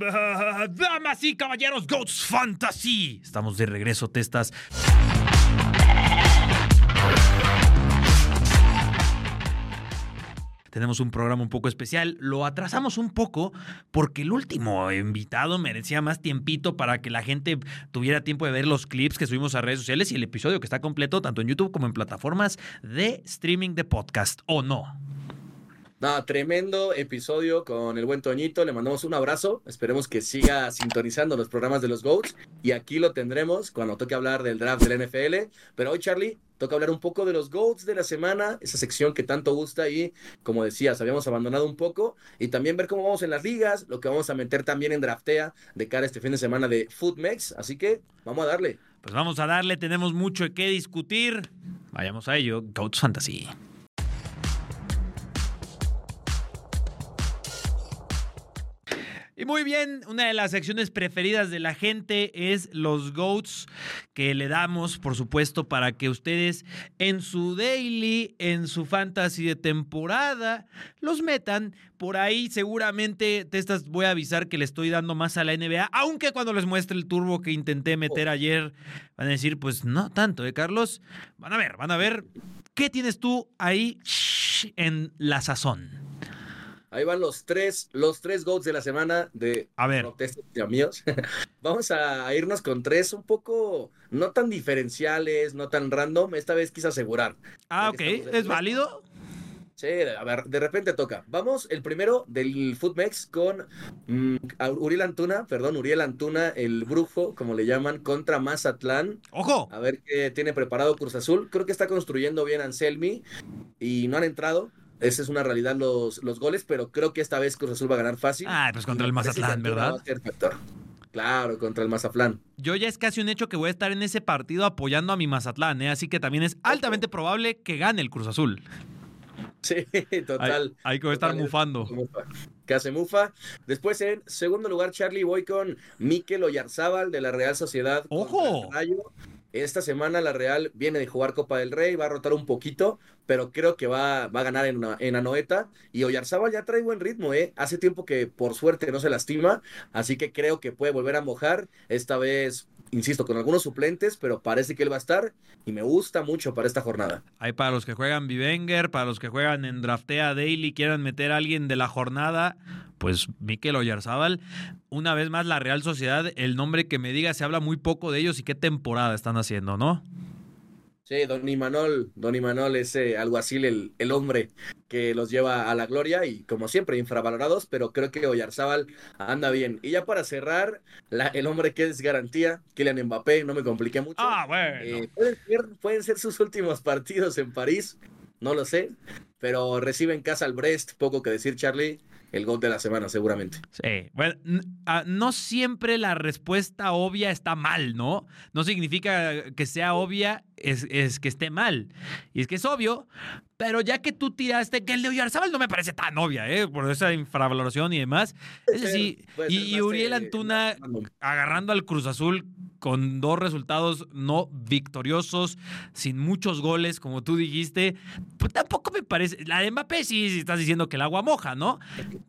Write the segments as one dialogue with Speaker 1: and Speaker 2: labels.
Speaker 1: Damas y caballeros, Goats Fantasy. Estamos de regreso, testas. tenemos un programa un poco especial. Lo atrasamos un poco porque el último invitado merecía más tiempito para que la gente tuviera tiempo de ver los clips que subimos a redes sociales y el episodio que está completo tanto en YouTube como en plataformas de streaming de podcast, ¿o no?
Speaker 2: No, tremendo episodio con el buen Toñito. Le mandamos un abrazo. Esperemos que siga sintonizando los programas de los GOATs. Y aquí lo tendremos cuando toque hablar del draft del NFL. Pero hoy, Charlie, toca hablar un poco de los GOATs de la semana, esa sección que tanto gusta y, como decías, habíamos abandonado un poco. Y también ver cómo vamos en las ligas, lo que vamos a meter también en draftea de cara a este fin de semana de Footmex. Así que vamos a darle.
Speaker 1: Pues vamos a darle, tenemos mucho que discutir. Vayamos a ello. GOATs Fantasy. Y muy bien, una de las secciones preferidas de la gente es los GOATs que le damos, por supuesto, para que ustedes en su daily, en su fantasy de temporada, los metan. Por ahí seguramente te estas voy a avisar que le estoy dando más a la NBA, aunque cuando les muestre el turbo que intenté meter oh. ayer, van a decir, pues no tanto, ¿eh, Carlos? Van a ver, van a ver. ¿Qué tienes tú ahí en la sazón?
Speaker 2: Ahí van los tres, los tres GOATs de la semana de
Speaker 1: a ver.
Speaker 2: protestas de amigos. Vamos a irnos con tres un poco no tan diferenciales, no tan random. Esta vez quise asegurar.
Speaker 1: Ah, ok. ¿Es válido?
Speaker 2: Sí, a ver, de repente toca. Vamos, el primero del Footmex con mm, Uriel Antuna, perdón, Uriel Antuna, el brujo, como le llaman, contra Mazatlán.
Speaker 1: ¡Ojo!
Speaker 2: A ver qué tiene preparado Cruz Azul. Creo que está construyendo bien Anselmi y no han entrado. Esa es una realidad los, los goles, pero creo que esta vez Cruz Azul va a ganar fácil.
Speaker 1: Ah, pues contra el Mazatlán, ¿verdad?
Speaker 2: Claro, contra el Mazatlán.
Speaker 1: Yo ya es casi un hecho que voy a estar en ese partido apoyando a mi Mazatlán, ¿eh? así que también es altamente probable que gane el Cruz Azul.
Speaker 2: Sí, total.
Speaker 1: Hay, que estar mufando.
Speaker 2: Que hace mufa. Después, en segundo lugar, Charlie, voy con Mikel Oyarzábal de la Real Sociedad.
Speaker 1: ¡Ojo!
Speaker 2: Esta semana la Real viene de jugar Copa del Rey, va a rotar un poquito, pero creo que va, va a ganar en, en Anoeta. Y Oyarzábal ya trae buen ritmo, ¿eh? Hace tiempo que por suerte no se lastima, así que creo que puede volver a mojar. Esta vez, insisto, con algunos suplentes, pero parece que él va a estar y me gusta mucho para esta jornada.
Speaker 1: Hay para los que juegan Vivenger, para los que juegan en Draftea Daily, quieran meter a alguien de la jornada, pues Miquel Oyarzábal. Una vez más, la Real Sociedad, el nombre que me diga, se habla muy poco de ellos y qué temporada están haciendo, ¿no?
Speaker 2: Sí, Don Imanol, Don Imanol es eh, alguacil, el, el hombre que los lleva a la gloria y como siempre infravalorados, pero creo que Oyarzábal anda bien. Y ya para cerrar, la, el hombre que es garantía, Kylian Mbappé, no me compliqué mucho.
Speaker 1: Ah, bueno.
Speaker 2: Eh, pueden, ser, pueden ser sus últimos partidos en París, no lo sé, pero recibe en casa al Brest, poco que decir Charlie, el gol de la semana, seguramente.
Speaker 1: Sí, bueno, ah, no siempre la respuesta obvia está mal, ¿no? No significa que sea obvia, es, es, que esté mal. Y es que es obvio, pero ya que tú tiraste que el de Oyarzábal no me parece tan obvia, ¿eh? Por esa infravaloración y demás. Es decir, y, Uriel Antuna agarrando al Cruz Azul con dos resultados no victoriosos, sin muchos goles, como tú dijiste, pues tampoco me parece. La de Mbappé sí, estás diciendo que el agua moja, ¿no?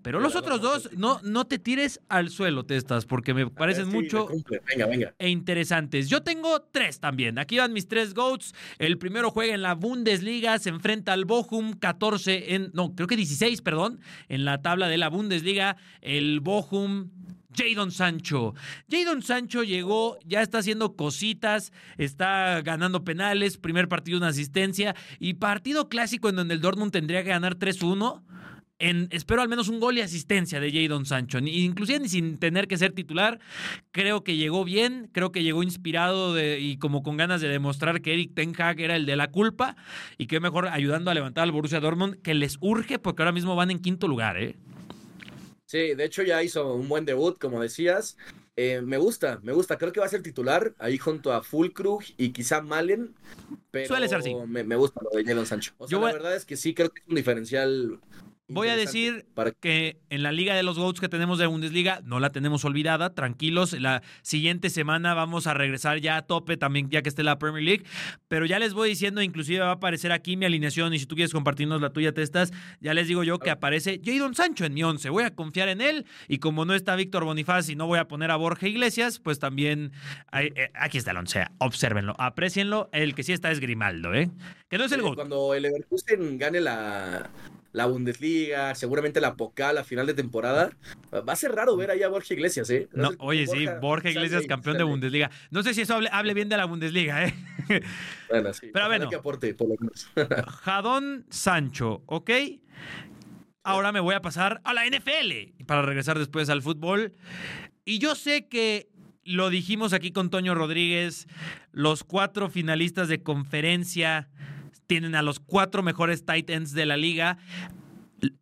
Speaker 1: Pero los otros dos, no, no te tires al suelo, Testas, porque me parecen mucho
Speaker 2: venga, venga.
Speaker 1: e interesantes. Yo tengo tres también. Aquí van mis tres GOATs. El primero juega en la Bundesliga, se enfrenta al Bochum 14 en, no, creo que 16, perdón, en la tabla de la Bundesliga. El Bochum Jadon Sancho. Jadon Sancho llegó, ya está haciendo cositas, está ganando penales, primer partido una asistencia y partido clásico en donde el Dortmund tendría que ganar 3-1. En, espero al menos un gol y asistencia de Jadon Sancho. Inclusive ni sin tener que ser titular, creo que llegó bien, creo que llegó inspirado y como con ganas de demostrar que Eric Ten Hag era el de la culpa y que mejor ayudando a levantar al Borussia Dortmund, que les urge porque ahora mismo van en quinto lugar, ¿eh?
Speaker 2: Sí, de hecho ya hizo un buen debut, como decías. Eh, me gusta, me gusta. Creo que va a ser titular ahí junto a Fulkrug y quizá Malen. Pero
Speaker 1: Suele ser así.
Speaker 2: Me, gusta lo de Jadon Sancho. O sea, la verdad es que sí creo que es un diferencial
Speaker 1: Voy a decir que en la liga de los GOATs que tenemos de Bundesliga no la tenemos olvidada, tranquilos, la siguiente semana vamos a regresar ya a tope también ya que esté la Premier League, pero ya les voy diciendo, inclusive va a aparecer aquí mi alineación y si tú quieres compartirnos la tuya, Testas, ya les digo yo que aparece Jadon Sancho en mi once, voy a confiar en él y como no está Víctor Bonifaz y no voy a poner a Borja Iglesias, pues también eh, aquí está el once, obsérvenlo, aprecienlo, el que sí está es Grimaldo, ¿eh? Que no es el GOAT.
Speaker 2: Cuando el Leverkusen gane la la Bundesliga, seguramente la Pocal a final de temporada. Va a ser raro ver allá a Borja Iglesias, ¿eh?
Speaker 1: No, oye, sí, Borja Iglesias campeón de Bundesliga. No sé si eso hable, bien de la Bundesliga, ¿eh?
Speaker 2: Bueno, sí.
Speaker 1: Pero bueno.
Speaker 2: Que aporte, por lo menos.
Speaker 1: Jadón Sancho, ¿ok? Ahora me voy a pasar a la NFL para regresar después al fútbol. Y yo sé que lo dijimos aquí con Toño Rodríguez, los cuatro finalistas de conferencia tienen a los cuatro mejores tight ends de la liga.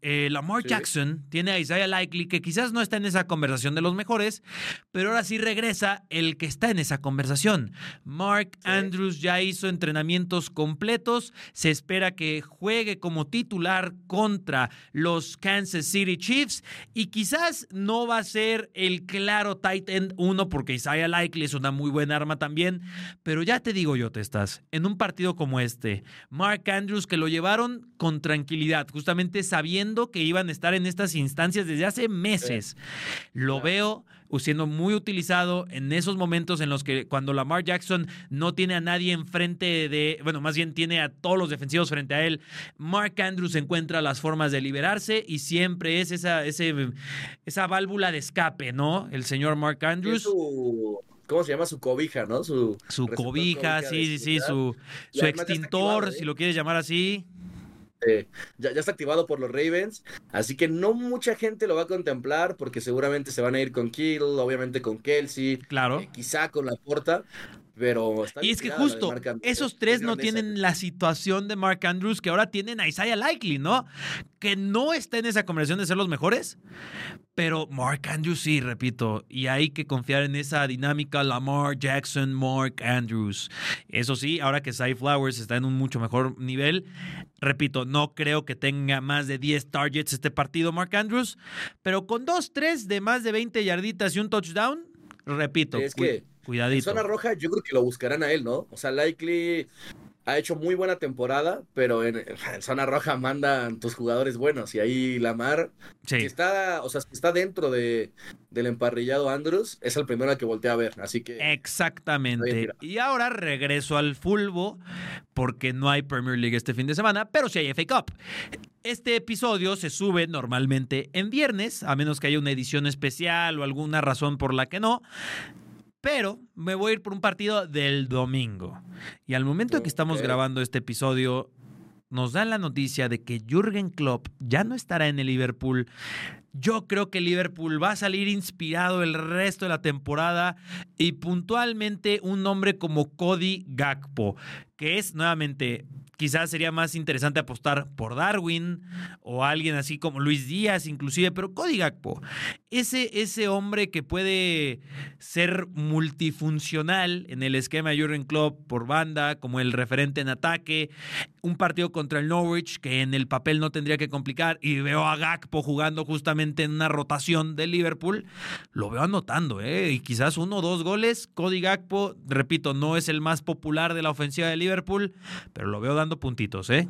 Speaker 1: Eh, Lamar Jackson tiene a Isaiah Likely, que quizás no está en esa conversación de los mejores, pero ahora sí regresa el que está en esa conversación. Mark Andrews ya hizo entrenamientos completos, se espera que juegue como titular contra los Kansas City Chiefs. Y quizás no va a ser el claro tight end uno porque Isaiah Likely es una muy buena arma también, pero ya te digo yo, te estás, en un partido como este, Mark Andrews que lo llevaron con tranquilidad, justamente sabía viendo que iban a estar en estas instancias desde hace meses. Lo veo siendo muy utilizado en esos momentos en los que cuando Lamar Jackson no tiene a nadie enfrente de, bueno, más bien tiene a todos los defensivos frente a él, Mark Andrews encuentra las formas de liberarse y siempre es esa, ese, esa válvula de escape, ¿no? El señor Mark Andrews.
Speaker 2: ¿Cómo se llama? Su cobija, ¿no?
Speaker 1: Su, su cobija, sí, sí, sí, su, su extintor, si ¿eh? lo quieres llamar así.
Speaker 2: Eh, ya, está activado por los Ravens, así que no mucha gente lo va a contemplar porque seguramente se van a ir con Kittle, obviamente con Kelsey,
Speaker 1: claro.
Speaker 2: Eh, quizá con la porta, pero
Speaker 1: y es que justo esos tres no tienen la situación de Mark Andrews que ahora tienen a Isaiah Likely, ¿no? Que no está en esa conversación de ser los mejores, pero Mark Andrews sí, repito, y hay que confiar en esa dinámica Lamar Jackson, Mark Andrews. Eso sí, ahora que Cy Flowers está en un mucho mejor nivel, repito, no creo que tenga más de 10 targets este partido Mark Andrews, pero con dos, tres de más de 20 yarditas y un touchdown, repito,
Speaker 2: es que
Speaker 1: Cuidadito.
Speaker 2: En zona roja, yo creo que lo buscarán a él, ¿no? O sea, Likely ha hecho muy buena temporada, pero en, zona roja mandan tus jugadores buenos. Y ahí Lamar, sí. está, o sea, está dentro de, del emparrillado Andrews, es el primero al que voltea a ver. Así que.
Speaker 1: Exactamente. Y ahora regreso al fulbo, porque no hay Premier League este fin de semana, pero sí hay FA Cup. Este episodio se sube normalmente en viernes, a menos que haya una edición especial o alguna razón por la que no. Pero me voy a ir por un partido del domingo. Y al momento que estamos grabando este episodio, nos dan la noticia de que Jürgen Klopp ya no estará en el Liverpool. Yo creo que Liverpool va a salir inspirado el resto de la temporada y puntualmente un nombre como Cody Gakpo, que es nuevamente quizás sería más interesante apostar por Darwin o alguien así como Luis Díaz inclusive, pero Cody Gakpo, ese, ese hombre que puede ser multifuncional en el esquema de Jurgen Klopp por banda, como el referente en ataque, un partido contra el Norwich que en el papel no tendría que complicar y veo a Gakpo jugando justamente en una rotación de Liverpool, lo veo anotando, ¿eh? y quizás uno o dos goles, Cody Gakpo, repito, no es el más popular de la ofensiva de Liverpool, pero lo veo dando puntitos, ¿eh?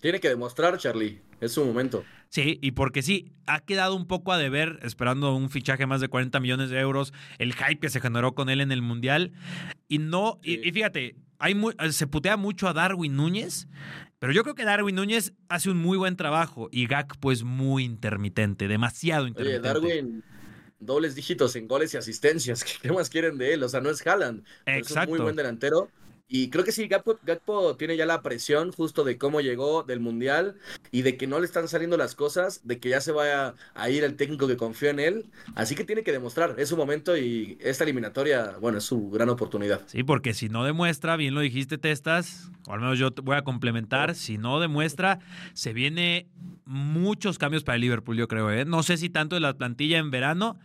Speaker 2: Tiene que demostrar, Charlie. Es su momento.
Speaker 1: Sí, y porque sí, ha quedado un poco a deber, esperando un fichaje más de 40 millones de euros, el hype que se generó con él en el Mundial. Y no, y, fíjate, hay se putea mucho a Darwin Núñez, pero yo creo que Darwin Núñez hace un muy buen trabajo y Gak pues muy intermitente, demasiado intermitente.
Speaker 2: Oye, Darwin, dobles dígitos en goles y asistencias. ¿Qué más quieren de él? O sea, no es Haaland.
Speaker 1: Exacto. Es
Speaker 2: un muy buen delantero. Y creo que sí, Gakpo, tiene ya la presión justo de cómo llegó del Mundial y de que no le están saliendo las cosas, de que ya se va a, ir el técnico que confía en él. Así que tiene que demostrar, es su momento y esta eliminatoria, bueno, es su gran oportunidad.
Speaker 1: Sí, porque si no demuestra, bien lo dijiste, Testas, o al menos yo voy a complementar, si no demuestra, se viene muchos cambios para el Liverpool, yo creo. ¿eh? No sé si tanto de la plantilla en verano,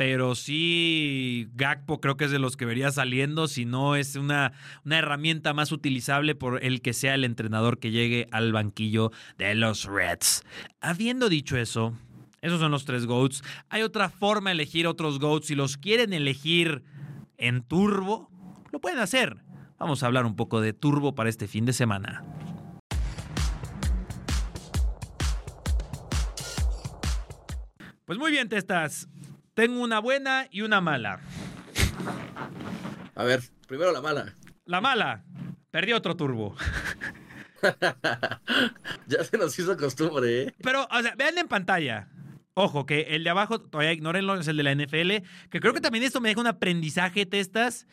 Speaker 1: pero sí Gakpo creo que es de los que vería saliendo, si no es una, una herramienta más utilizable por el que sea el entrenador que llegue al banquillo de los Reds. Habiendo dicho eso, esos son los tres GOATs. Hay otra forma de elegir otros GOATs. Si los quieren elegir en turbo, lo pueden hacer. Vamos a hablar un poco de turbo para este fin de semana. Pues muy bien, Testas. Tengo una buena y una mala.
Speaker 2: A ver, primero la mala.
Speaker 1: La mala. Perdí otro turbo.
Speaker 2: ya se nos hizo costumbre, ¿eh?
Speaker 1: Pero, o sea, vean en pantalla. Ojo, que el de abajo, todavía ignórenlo, es el de la NFL. Que creo que también esto me deja un aprendizaje, testas.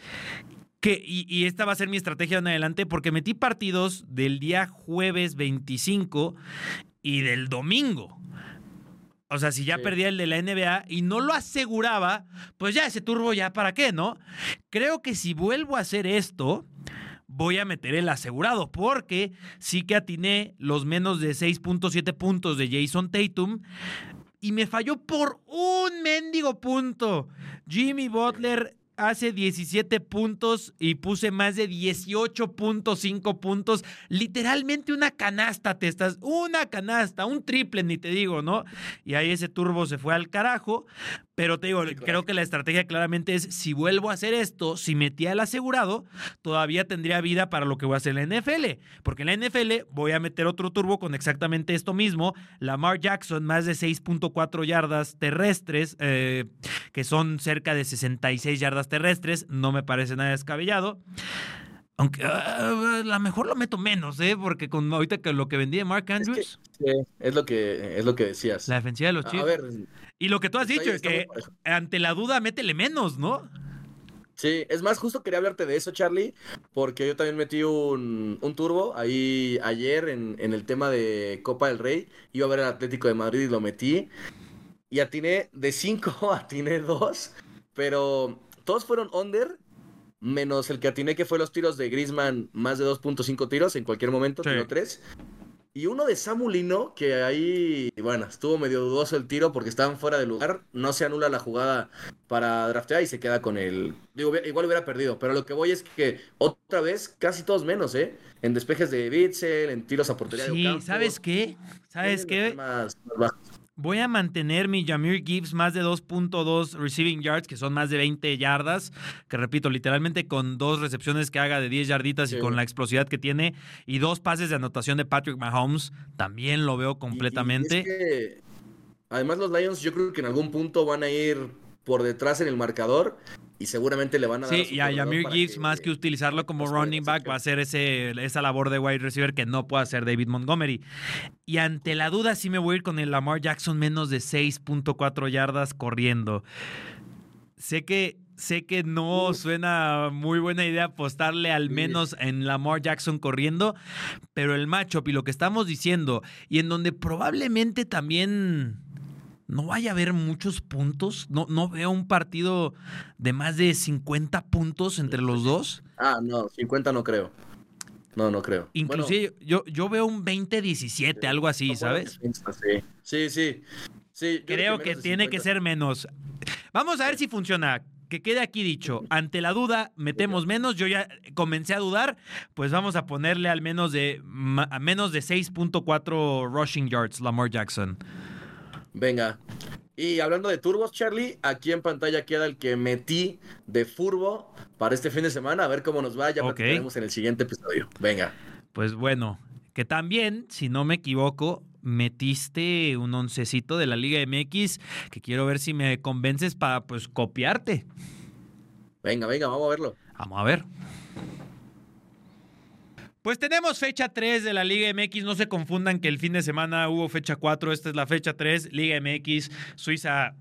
Speaker 1: Que, y, y, esta va a ser mi estrategia en adelante, porque metí partidos del día jueves 25 y del domingo. O sea, si ya sí. perdía el de la NBA y no lo aseguraba, pues ya ese turbo ya para qué, ¿no? Creo que si vuelvo a hacer esto, voy a meter el asegurado, porque sí que atiné los menos de 6.7 puntos de Jason Tatum y me falló por un mendigo punto. Jimmy Butler hace 17 puntos y puse más de 18.5 puntos. Literalmente una canasta, te estás, una canasta, un triple, ni te digo, ¿no? Y ahí ese turbo se fue al carajo. Pero te digo, sí, creo que la estrategia claramente es, si vuelvo a hacer esto, si metía el asegurado, todavía tendría vida para lo que voy a hacer en la NFL. Porque en la NFL voy a meter otro turbo con exactamente esto mismo. Lamar Jackson, más de 6.4 yardas terrestres, eh, que son cerca de 66 yardas terrestres. No me parece nada descabellado. Aunque uh, a lo mejor lo meto menos, ¿eh? Porque con ahorita que lo que vendí de Mark Andrews.
Speaker 2: Es, que, sí, es lo que es lo que decías.
Speaker 1: La defensiva de los Chiefs. A ver. Y lo que tú has dicho es que ante la duda métele menos, ¿no?
Speaker 2: Sí, es más, justo quería hablarte de eso, Charlie, porque yo también metí un, un turbo ahí ayer en, en, el tema de Copa del Rey. Iba a ver el Atlético de Madrid y lo metí. Y atiné de 5, atiné 2, pero todos fueron under menos el que atiné que fue los tiros de Griezmann, más de 2.5 tiros en cualquier momento, sí. tiro 3. Y uno de Samulino, que ahí, bueno, estuvo medio dudoso el tiro porque estaban fuera de lugar. No se anula la jugada para draftear y se queda con el. Digo, igual hubiera perdido, pero lo que voy es que otra vez casi todos menos, ¿eh? En despejes de Bitzel, en tiros a portería
Speaker 1: sí,
Speaker 2: de Ocampo,
Speaker 1: ¿sabes qué? ¿Sabes qué?
Speaker 2: Más, más
Speaker 1: Voy a mantener mi Jameer Gibbs más de 2.2 receiving yards, que son más de 20 yardas, que repito, literalmente con dos recepciones que haga de 10 yarditas sí. y con la explosividad que tiene, y dos pases de anotación de Patrick Mahomes, también lo veo completamente.
Speaker 2: Y, y es que, además los Lions yo creo que en algún punto van a ir por detrás en el marcador y seguramente le van a dar.
Speaker 1: Sí, y a Yamir Gibbs, que, más que utilizarlo como running back, va a hacer ese, esa labor de wide receiver que no puede hacer David Montgomery. Y ante la duda, sí me voy a ir con el Lamar Jackson menos de 6.4 yardas corriendo. Sé que. Sé que no suena muy buena idea apostarle al menos en Lamar Jackson corriendo, pero el matchup y lo que estamos diciendo, y en donde probablemente también no vaya a haber muchos puntos. No, no veo un partido de más de 50 puntos entre los dos.
Speaker 2: Ah, no, 50 no creo. No, no creo.
Speaker 1: Inclusive bueno, yo, yo veo un 20-17, sí, algo así, ¿sabes?
Speaker 2: Sí, sí. sí
Speaker 1: creo que, que tiene que ser menos. Vamos a ver si funciona. Que quede aquí dicho, ante la duda metemos menos, yo ya comencé a dudar, pues vamos a ponerle al menos de a menos de 6.4 rushing yards Lamar Jackson.
Speaker 2: Venga. Y hablando de turbos, Charlie, aquí en pantalla queda el que metí de furbo para este fin de semana. A ver cómo nos va. Ya okay. en el siguiente episodio. Venga.
Speaker 1: Pues bueno, que también, si no me equivoco, metiste un oncecito de la Liga MX que quiero ver si me convences para pues copiarte.
Speaker 2: Venga, venga, vamos a verlo.
Speaker 1: Vamos a ver. Pues tenemos fecha 3 de la Liga MX. No se confundan que el fin de semana hubo fecha 4. Esta es la fecha 3. Liga MX, Suiza.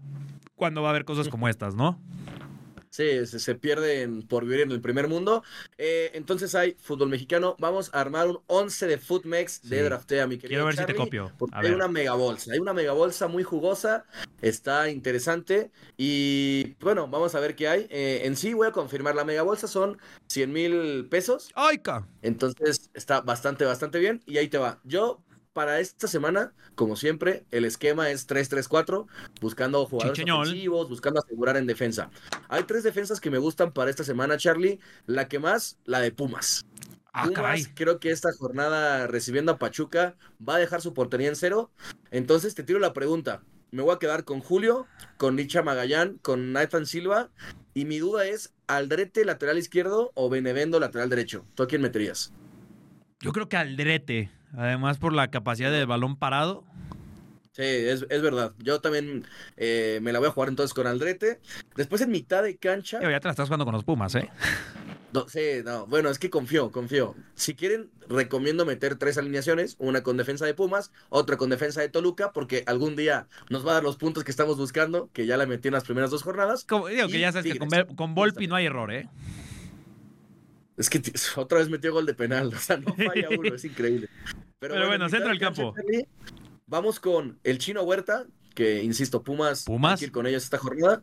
Speaker 1: ¿Cuándo va a haber cosas como estas, no?
Speaker 2: Sí, se, se, pierden por vivir en el primer mundo. Eh, entonces hay fútbol mexicano. Vamos a armar un 11 de Footmex sí. de draftea, mi querido.
Speaker 1: Quiero ver
Speaker 2: Charlie,
Speaker 1: si te copio.
Speaker 2: A hay ver. una mega bolsa. Hay una mega bolsa muy jugosa. Está interesante. Y bueno, vamos a ver qué hay. Eh, en sí, voy a confirmar. La mega bolsa son 100 mil pesos.
Speaker 1: ¡Ay, ca!
Speaker 2: Entonces está bastante, bastante bien. Y ahí te va. Yo para esta semana, como siempre, el esquema es 3-3-4, buscando jugadores
Speaker 1: Chicheñol.
Speaker 2: ofensivos, buscando asegurar en defensa. Hay tres defensas que me gustan para esta semana, Charlie. La que más, la de Pumas.
Speaker 1: Ah,
Speaker 2: Pumas,
Speaker 1: caray.
Speaker 2: creo que esta jornada recibiendo a Pachuca va a dejar su portería en cero. Entonces te tiro la pregunta. Me voy a quedar con Julio, con Nicha Magallán, con Nathan Silva. Y mi duda es, ¿Aldrete lateral izquierdo o Benevendo lateral derecho? ¿Tú a quién meterías?
Speaker 1: Yo creo que Aldrete, además por la capacidad del balón parado.
Speaker 2: Sí, es, es verdad. Yo también eh, me la voy a jugar entonces con Aldrete. Después en mitad de cancha.
Speaker 1: Ya te la estás jugando con los Pumas, ¿eh?
Speaker 2: No, sí, no, bueno, es que confío, confío. Si quieren, recomiendo meter tres alineaciones, una con defensa de Pumas, otra con defensa de Toluca, porque algún día nos va a dar los puntos que estamos buscando, que ya la metí en las primeras dos jornadas.
Speaker 1: Como, digo que ya sabes que con, con Volpi no hay error, ¿eh?
Speaker 2: Es que otra vez metió gol de penal, o sea, no falla uno, es increíble.
Speaker 1: Pero bueno,
Speaker 2: en
Speaker 1: centro del campo.
Speaker 2: Charlie, Vamos con el Chino Huerta, que insisto, Pumas,
Speaker 1: Pumas.
Speaker 2: hay que ir con ellos esta jornada.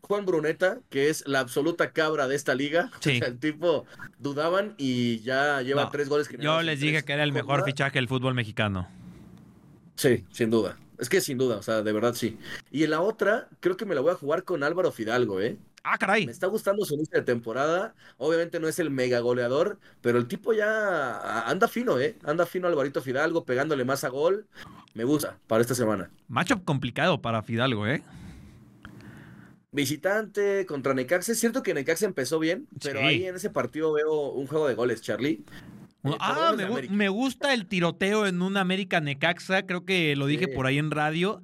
Speaker 2: Juan Bruneta, que es la absoluta cabra de esta liga.
Speaker 1: Sí.
Speaker 2: O sea, el tipo dudaban y ya lleva
Speaker 1: No,
Speaker 2: tres goles
Speaker 1: Yo
Speaker 2: generados en
Speaker 1: les dije que era el mejor fichaje del fútbol mexicano.
Speaker 2: Sí, sin duda. Es que sin duda, o sea, de verdad sí. Y en la otra, creo que me la voy a jugar con Álvaro Fidalgo, ¿eh?
Speaker 1: Ah, caray.
Speaker 2: Me está gustando su inicio de temporada. Obviamente no es el mega goleador, pero el tipo ya anda fino, ¿eh? Anda fino Alvarito Fidalgo, pegándole más a gol. Me gusta para esta semana.
Speaker 1: Matchup complicado para Fidalgo, ¿eh?
Speaker 2: Visitante contra Necaxa. Es cierto que Necaxa empezó bien, pero ahí en ese partido veo un juego de goles, Charlie. Eh, por
Speaker 1: Ah, me, gu- gusta el tiroteo en un América Necaxa. Creo que lo dije
Speaker 2: Sí.
Speaker 1: por ahí en radio.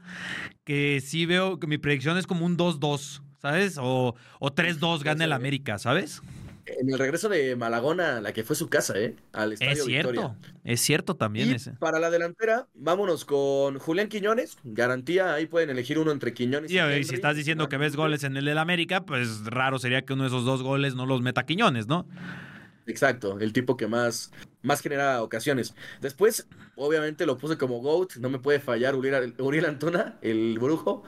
Speaker 1: Que sí veo que mi predicción es como un 2-2, ¿sabes? O, o 3-2 gana el. América, ¿sabes?
Speaker 2: En el regreso de Malagona, la que fue su casa, ¿eh? Al Estadio
Speaker 1: Es cierto.
Speaker 2: Victoria.
Speaker 1: Es cierto también
Speaker 2: Y
Speaker 1: ese.
Speaker 2: para la delantera, vámonos con Julián Quiñones. Garantía, ahí pueden elegir uno entre Quiñones
Speaker 1: Y ver, si estás diciendo que ves goles en el del América, pues raro sería que uno de esos dos goles no los meta Quiñones, ¿no?
Speaker 2: Exacto, el tipo que más, más genera ocasiones. Después, obviamente lo puse como GOAT, no me puede fallar Uriel, Uriel Antuna, el brujo.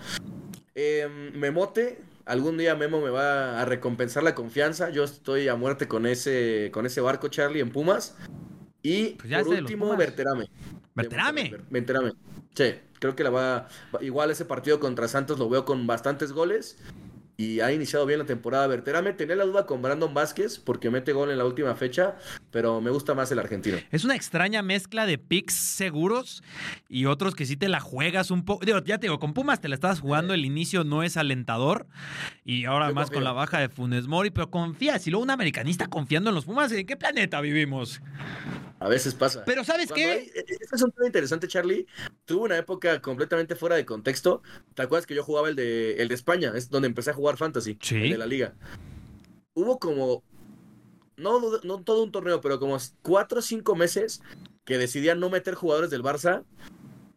Speaker 2: Em, Memote, algún día Memo me va a recompensar la confianza. Yo estoy a muerte con ese, con ese barco, Charlie, en Pumas. Y
Speaker 1: Pues
Speaker 2: por último. Monterrey, Ber- Berterame. Sí, creo que la va- Igual ese partido contra Santos lo veo con bastantes goles. Y ha iniciado bien la temporada Berterame. Tenía la duda con Brandon Vázquez porque mete gol en la última fecha, pero me gusta más el argentino.
Speaker 1: Es una extraña mezcla de picks seguros y otros que sí te la juegas un poco. Ya te digo, con Pumas te la estás jugando, el inicio no es alentador y ahora
Speaker 2: Yo
Speaker 1: más
Speaker 2: confío.
Speaker 1: con la baja de Funes Mori, pero confías. Y luego un americanista confiando en los Pumas, ¿en qué planeta vivimos?
Speaker 2: A veces pasa.
Speaker 1: Pero ¿sabes
Speaker 2: Cuando
Speaker 1: qué?
Speaker 2: hay- e- este es un tema interesante, Charlie. Tuve una época completamente fuera de contexto. ¿Te acuerdas que yo jugaba el de, el de España? Es donde empecé a jugar Fantasy.
Speaker 1: Sí.
Speaker 2: El de la liga. Hubo como. No, no todo un torneo, pero como cuatro o cinco meses que decidían no meter jugadores del Barça.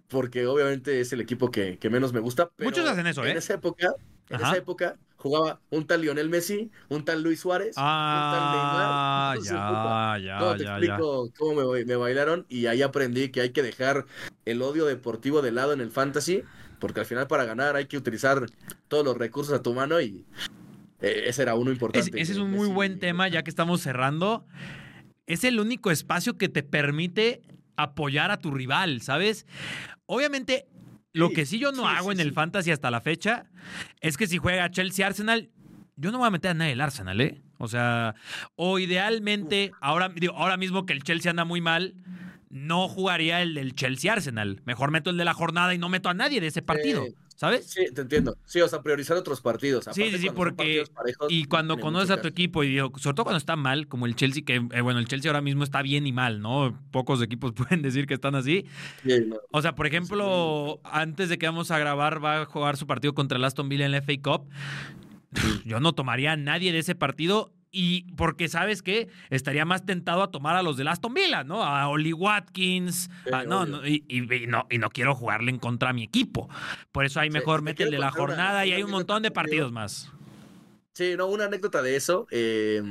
Speaker 2: Porque obviamente es el equipo que, que menos me gusta. pero
Speaker 1: Muchos hacen eso,
Speaker 2: En
Speaker 1: ¿eh?
Speaker 2: esa época. En
Speaker 1: Ajá.
Speaker 2: esa época jugaba un tal Lionel Messi, un tal Luis Suárez,
Speaker 1: Ah,
Speaker 2: un tal Neymar. Entonces, puta,
Speaker 1: ya, ya,
Speaker 2: ¿Cómo te
Speaker 1: ya, ya.
Speaker 2: explico cómo me, ba- me bailaron? Y ahí aprendí que hay que dejar el odio deportivo de lado en el fantasy, porque al final para ganar hay que utilizar todos los recursos a tu mano y eh, ese era uno
Speaker 1: Es-
Speaker 2: importante.
Speaker 1: ese es un muy buen tema, ya que estamos cerrando. Es el único espacio que te permite apoyar a tu rival, ¿sabes? Obviamente, lo que sí yo no
Speaker 2: sí,
Speaker 1: hago
Speaker 2: sí,
Speaker 1: en el
Speaker 2: sí.
Speaker 1: fantasy hasta la fecha es que si juega Chelsea Arsenal, yo no voy a meter a nadie del Arsenal, ¿eh? O sea, o idealmente, ahora, digo, ahora mismo que el Chelsea anda muy mal, no jugaría el del Chelsea Arsenal. Mejor meto el de la jornada y no meto a nadie de ese partido. ¿Sabes?
Speaker 2: Sí, te entiendo. Sí, o sea, priorizar otros partidos.
Speaker 1: Sí, sí, sí, porque-
Speaker 2: parejos,
Speaker 1: Y cuando conoces a tu equipo, y digo, sobre todo cuando está mal, como el Chelsea, que eh, bueno, el Chelsea ahora mismo está bien y mal, ¿no? Pocos equipos pueden decir que están así.
Speaker 2: Sí, no.
Speaker 1: O sea, por ejemplo, antes de que vamos a grabar, va a jugar su partido contra el Aston Villa en la FA Cup. Yo no tomaría a nadie de ese partido. Y porque, ¿sabes qué? Estaría más tentado a tomar a los del Aston Villa, ¿no? A Oli Watkins.
Speaker 2: Sí,
Speaker 1: a- no, no, y, y- y no, y no quiero jugarle en contra a mi equipo. Por eso ahí
Speaker 2: Sí,
Speaker 1: mejor de
Speaker 2: quiero
Speaker 1: la
Speaker 2: una-
Speaker 1: jornada y
Speaker 2: una
Speaker 1: hay un montón de partidos más.
Speaker 2: Sí, no, una anécdota de eso. eh,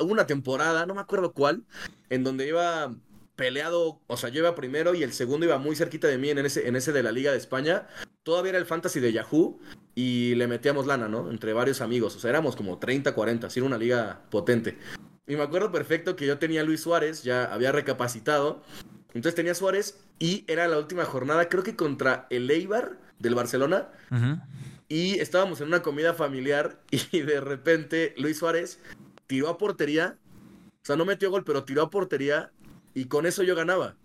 Speaker 2: hubo una temporada, no me acuerdo cuál, en donde iba peleado, o sea, yo iba primero y el segundo iba muy cerquita de mí en ese, en ese de la Liga de España. Todavía era el fantasy de Yahoo y le metíamos lana, ¿no? Entre varios amigos. O sea, éramos como 30, 40, así era una liga potente. Y me acuerdo perfecto que yo tenía a Luis Suárez, ya había recapacitado. Entonces tenía Suárez y era la última jornada, creo que contra el Eibar del Barcelona. Y estábamos en una comida familiar y de repente Luis Suárez tiró a portería. O sea, no metió gol, pero tiró a portería y con eso yo ganaba.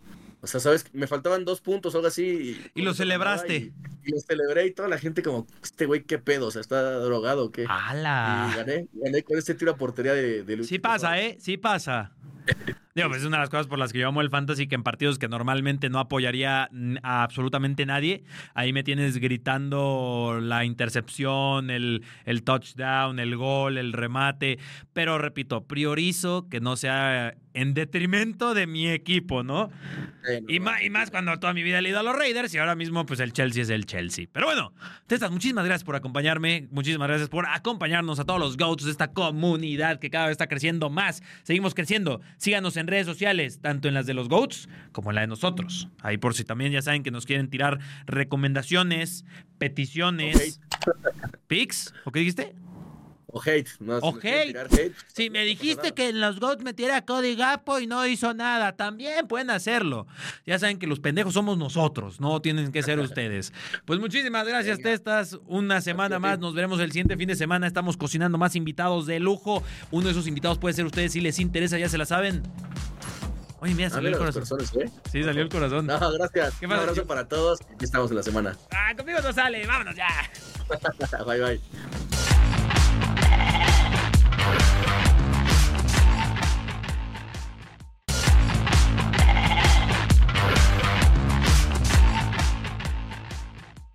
Speaker 2: O sea, ¿sabes? Me faltaban dos puntos o algo así.
Speaker 1: Y, lo celebraste.
Speaker 2: Y, lo celebré y toda la gente como, este güey, ¿qué pedo? O sea, ¿está drogado o qué?
Speaker 1: ¡Hala!
Speaker 2: Y gané, gané con este tiro a portería de, de Luis.
Speaker 1: Sí pasa, ¿eh? Sí pasa. Digo, pues es una de las cosas por las que yo amo el fantasy, que en partidos que normalmente no apoyaría a absolutamente nadie, ahí me tienes gritando la intercepción, el, el touchdown, el gol, el remate, pero repito, priorizo que no sea en detrimento de mi equipo, ¿no? y, más, y más cuando toda mi vida he leído a los Raiders y ahora mismo pues el Chelsea es el Chelsea. Pero bueno, Testas, muchísimas gracias por acompañarme, muchísimas gracias por acompañarnos a todos los GOATs de esta comunidad que cada vez está creciendo más. Seguimos creciendo. Síganos en redes sociales, tanto en las de los GOATs como en la de nosotros. Ahí por si también ya saben que nos quieren tirar recomendaciones, peticiones, pics, ¿o qué dijiste?
Speaker 2: O hate. No,
Speaker 1: o hate. Si me dijiste que en los GOATs metiera Cody Gapo y no hizo nada, también pueden hacerlo. Ya saben que los pendejos somos nosotros, no tienen que ser ustedes. Pues muchísimas gracias, Testas. Una semana más, nos veremos el siguiente fin de semana. Estamos cocinando más invitados de lujo. Uno de esos invitados puede ser ustedes si les interesa, ya se la saben. Oye, mira, salió el corazón. ¿eh? Sí, salió el corazón.
Speaker 2: No, gracias. ¿Qué Un abrazo para todos. Aquí estamos en la semana.
Speaker 1: Ah, conmigo no sale. Vámonos ya.
Speaker 2: bye, bye.